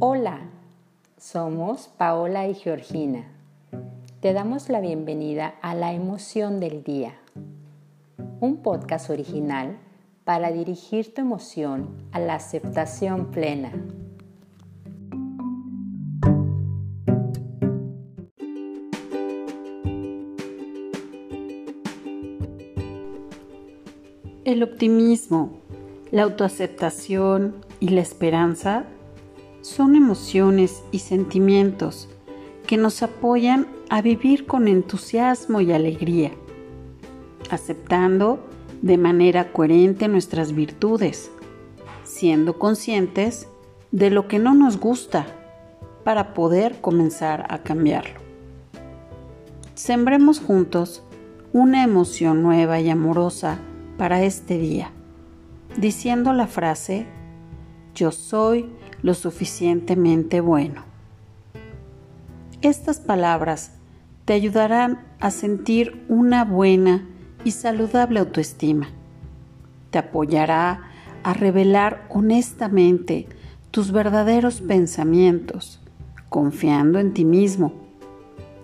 Hola, somos Paola y Georgina. Te damos la bienvenida a La Emoción del Día, un podcast original para dirigir tu emoción a la aceptación plena. El optimismo, la autoaceptación y la esperanza son emociones y sentimientos que nos apoyan a vivir con entusiasmo y alegría, aceptando de manera coherente nuestras virtudes, siendo conscientes de lo que no nos gusta para poder comenzar a cambiarlo. Sembremos juntos una emoción nueva y amorosa para este día, diciendo la frase, yo soy lo suficientemente bueno. Estas palabras te ayudarán a sentir una buena y saludable autoestima. Te apoyará a revelar honestamente tus verdaderos pensamientos, confiando en ti mismo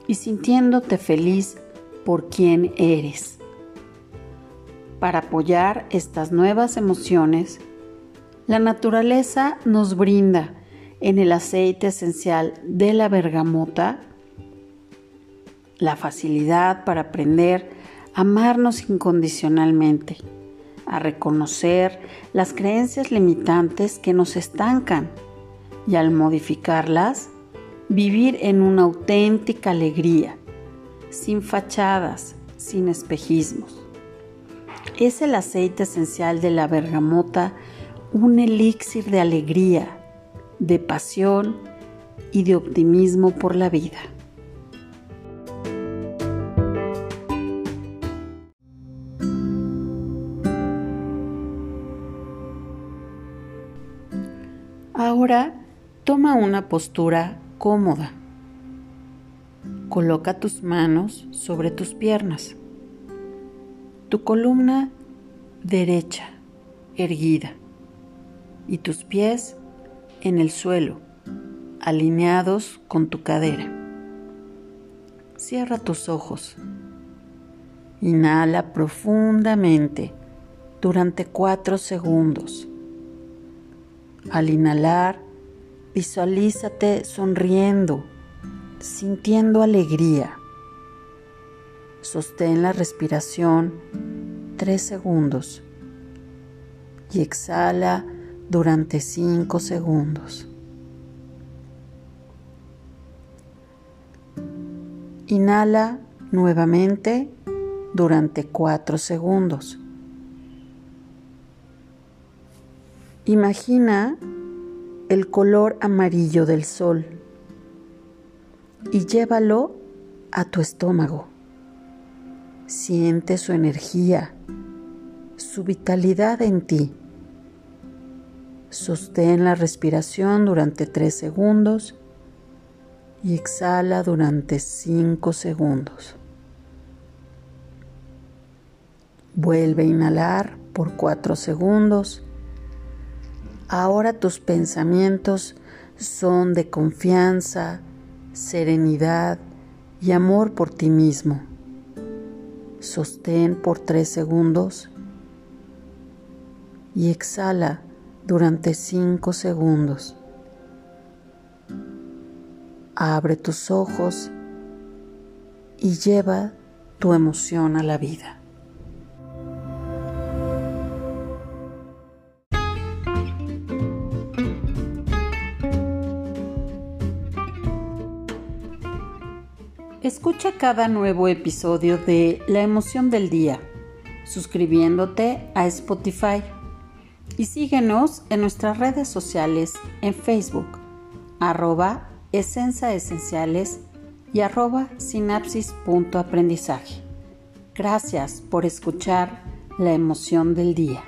y sintiéndote feliz por quien eres. Para apoyar estas nuevas emociones, la naturaleza nos brinda en el aceite esencial de la bergamota la facilidad para aprender a amarnos incondicionalmente, a reconocer las creencias limitantes que nos estancan y al modificarlas, vivir en una auténtica alegría, sin fachadas, sin espejismos. Es el aceite esencial de la bergamota un elixir de alegría, de pasión y de optimismo por la vida. Ahora toma una postura cómoda. Coloca tus manos sobre tus piernas. Tu columna derecha, erguida y tus pies en el suelo, alineados con tu cadera. Cierra tus ojos. Inhala profundamente durante cuatro segundos. Al inhalar, visualízate sonriendo, sintiendo alegría. Sostén la respiración tres segundos y exhala durante 5 segundos. Inhala nuevamente durante 4 segundos. Imagina el color amarillo del sol y llévalo a tu estómago. Siente su energía, su vitalidad en ti. Sostén la respiración durante 3 segundos y exhala durante 5 segundos. Vuelve a inhalar por 4 segundos. Ahora tus pensamientos son de confianza, serenidad y amor por ti mismo. Sostén por 3 segundos y exhala durante 5 segundos. Abre tus ojos y lleva tu emoción a la vida. Escucha cada nuevo episodio de La emoción del día, suscribiéndote a Spotify y síguenos en nuestras redes sociales en Facebook, arroba esenciales y arroba sinapsis.aprendizaje. Gracias por escuchar la emoción del día.